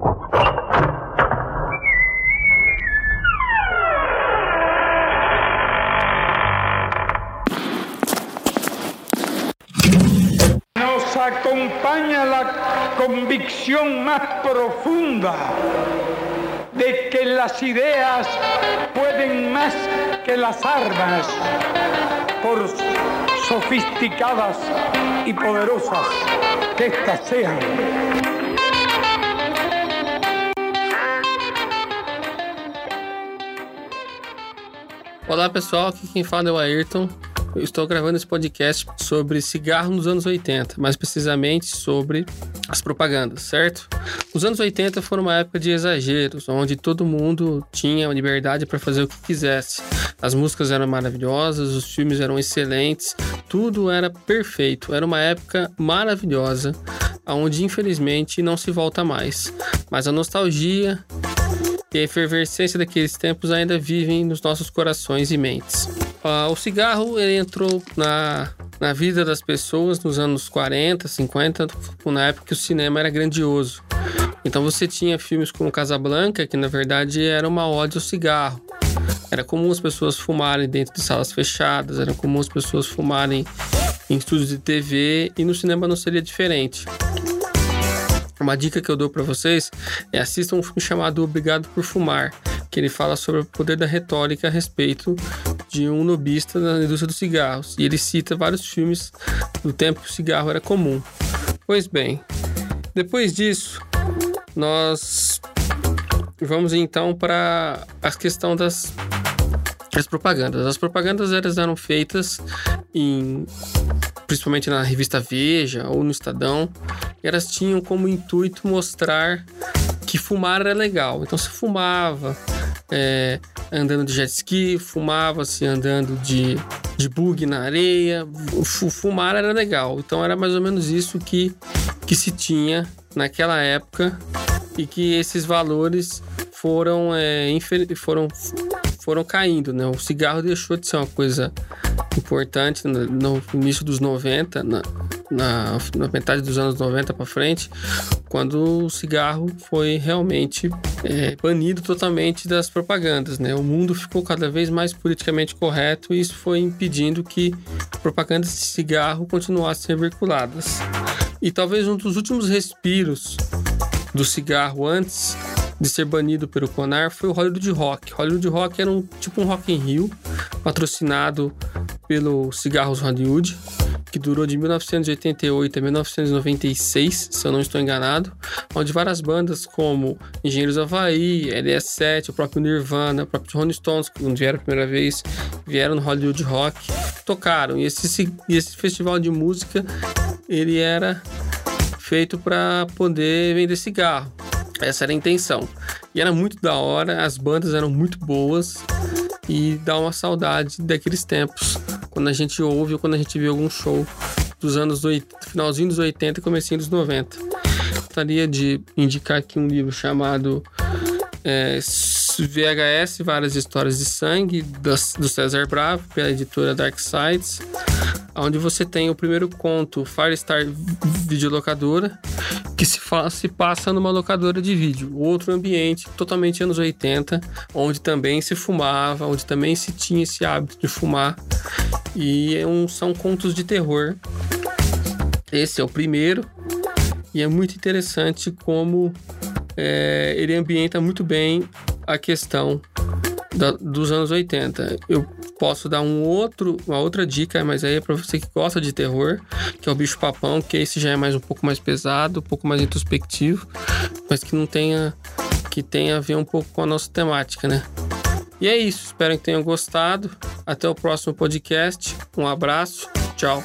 Nos acompaña la convicción más profunda de que las ideas pueden más que las armas, por sofisticadas y poderosas que éstas sean. Olá pessoal, aqui quem fala é o Ayrton. Eu estou gravando esse podcast sobre cigarro nos anos 80, mais precisamente sobre as propagandas, certo? Os anos 80 foram uma época de exageros, onde todo mundo tinha liberdade para fazer o que quisesse. As músicas eram maravilhosas, os filmes eram excelentes, tudo era perfeito. Era uma época maravilhosa, onde infelizmente não se volta mais. Mas a nostalgia e a efervescência daqueles tempos ainda vivem nos nossos corações e mentes. Uh, o cigarro ele entrou na, na vida das pessoas nos anos 40, 50, na época que o cinema era grandioso. Então você tinha filmes como Casablanca, que na verdade era uma ode ao cigarro. Era comum as pessoas fumarem dentro de salas fechadas, era comum as pessoas fumarem em estúdios de TV e no cinema não seria diferente. Uma dica que eu dou para vocês é assistam um filme chamado Obrigado por Fumar, que ele fala sobre o poder da retórica a respeito de um lobista na indústria dos cigarros. E ele cita vários filmes do tempo que o cigarro era comum. Pois bem, depois disso, nós vamos então para a questão das as propagandas. As propagandas elas eram feitas em principalmente na revista Veja ou no Estadão, elas tinham como intuito mostrar que fumar era legal. Então se fumava é, andando de jet ski, fumava-se andando de, de bug na areia, fumar era legal. Então era mais ou menos isso que, que se tinha naquela época e que esses valores foram, é, foram, foram caindo. Né? O cigarro deixou de ser uma coisa importante no, início dos 90, na, na, na metade dos anos 90 para frente, quando o cigarro foi realmente é, banido totalmente das propagandas. Né? O mundo ficou cada vez mais politicamente correto e isso foi impedindo que propagandas de cigarro continuassem veiculadas. E talvez um dos últimos respiros do cigarro antes de ser banido pelo Conar foi o Hollywood Rock. Hollywood Rock era um tipo um Rock in Rio, patrocinado pelo Cigarros Hollywood, que durou de 1988 a 1996, se eu não estou enganado, onde várias bandas como Engenheiros Havaí, LS7, o próprio Nirvana, o próprio Rolling Stones, que vieram a primeira vez, vieram no Hollywood Rock, tocaram. E esse, esse festival de música, ele era feito para poder vender cigarro. Essa era a intenção. E era muito da hora, as bandas eram muito boas e dá uma saudade daqueles tempos, quando a gente ouve ou quando a gente vê algum show dos anos do finalzinho dos 80 e comecinho dos 90. Gostaria de indicar aqui um livro chamado é, VHS, Várias Histórias de Sangue, do César Bravo, pela editora Dark Sides onde você tem o primeiro conto, Firestar Videolocadora, que se, se passa numa locadora de vídeo. Outro ambiente, totalmente anos 80, onde também se fumava, onde também se tinha esse hábito de fumar. E é um, são contos de terror. Esse é o primeiro. E é muito interessante como é, ele ambienta muito bem a questão da, dos anos 80. Eu posso dar um outro, uma outra dica, mas aí é para você que gosta de terror, que é o bicho papão, que esse já é mais um pouco mais pesado, um pouco mais introspectivo, mas que não tenha que tenha a ver um pouco com a nossa temática, né? E é isso, espero que tenham gostado. Até o próximo podcast. Um abraço. Tchau.